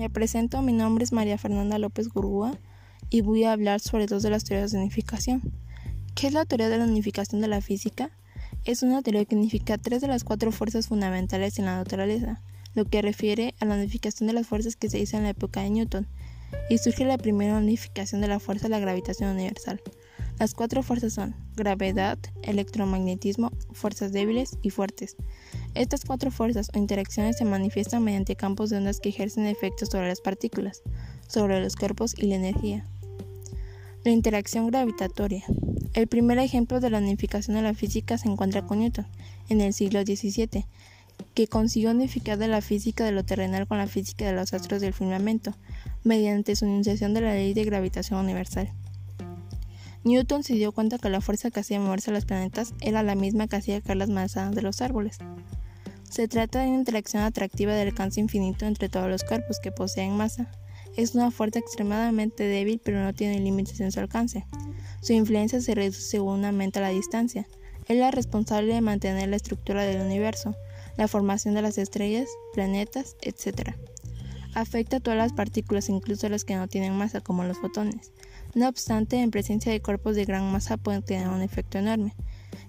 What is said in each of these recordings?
Me presento, mi nombre es María Fernanda López Gurúa y voy a hablar sobre dos de las teorías de unificación. ¿Qué es la teoría de la unificación de la física? Es una teoría que unifica tres de las cuatro fuerzas fundamentales en la naturaleza, lo que refiere a la unificación de las fuerzas que se hizo en la época de Newton, y surge la primera unificación de la fuerza de la gravitación universal. Las cuatro fuerzas son gravedad, electromagnetismo, fuerzas débiles y fuertes. Estas cuatro fuerzas o interacciones se manifiestan mediante campos de ondas que ejercen efectos sobre las partículas, sobre los cuerpos y la energía. La interacción gravitatoria. El primer ejemplo de la unificación de la física se encuentra con Newton, en el siglo XVII, que consiguió unificar la física de lo terrenal con la física de los astros del firmamento, mediante su enunciación de la ley de gravitación universal. Newton se dio cuenta que la fuerza que hacía moverse a los planetas era la misma que hacía caer las manzanas de los árboles. Se trata de una interacción atractiva de alcance infinito entre todos los cuerpos que poseen masa. Es una fuerza extremadamente débil pero no tiene límites en su alcance. Su influencia se reduce según aumenta la distancia. Es la responsable de mantener la estructura del universo, la formación de las estrellas, planetas, etc. Afecta a todas las partículas, incluso las que no tienen masa, como los fotones. No obstante, en presencia de cuerpos de gran masa pueden tener un efecto enorme,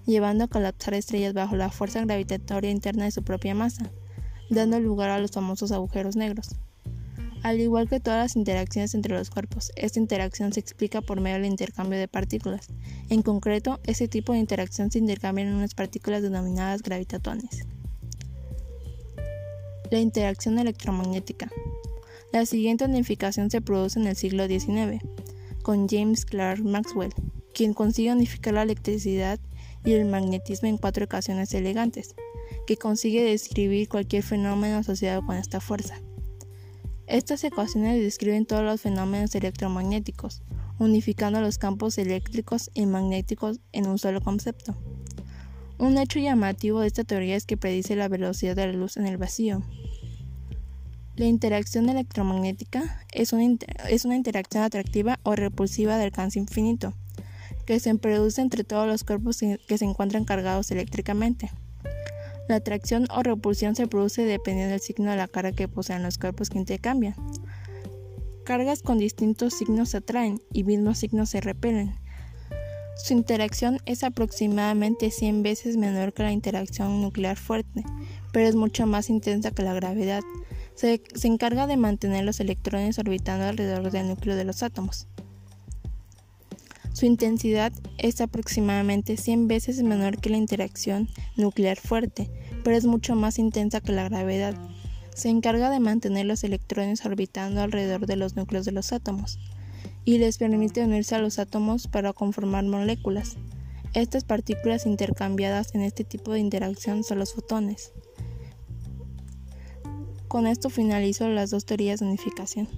llevando a colapsar estrellas bajo la fuerza gravitatoria interna de su propia masa, dando lugar a los famosos agujeros negros. Al igual que todas las interacciones entre los cuerpos, esta interacción se explica por medio del intercambio de partículas. En concreto, este tipo de interacción se intercambia en unas partículas denominadas gravitatones. La interacción electromagnética. La siguiente unificación se produce en el siglo XIX con James Clerk Maxwell, quien consigue unificar la electricidad y el magnetismo en cuatro ecuaciones elegantes, que consigue describir cualquier fenómeno asociado con esta fuerza. Estas ecuaciones describen todos los fenómenos electromagnéticos, unificando los campos eléctricos y magnéticos en un solo concepto. Un hecho llamativo de esta teoría es que predice la velocidad de la luz en el vacío, la interacción electromagnética es una, es una, interacción atractiva o repulsiva de alcance infinito, que se produce entre todos los cuerpos que se encuentran cargados eléctricamente. La atracción o repulsión se produce dependiendo del signo de la carga que poseen los cuerpos que intercambian. Cargas con distintos signos se atraen y mismos signos se repelen. Su interacción es aproximadamente 100 veces menor que la interacción nuclear fuerte, pero es mucho más intensa que la gravedad, se, encarga de mantener los electrones orbitando alrededor del núcleo de los átomos. Su intensidad es aproximadamente 100 veces menor que la interacción nuclear fuerte, pero es mucho más intensa que la gravedad. Se encarga de mantener los electrones orbitando alrededor de los núcleos de los átomos y les permite unirse a los átomos para conformar moléculas. Estas partículas intercambiadas en este tipo de interacción son los fotones. Con esto finalizo las dos teorías de unificación.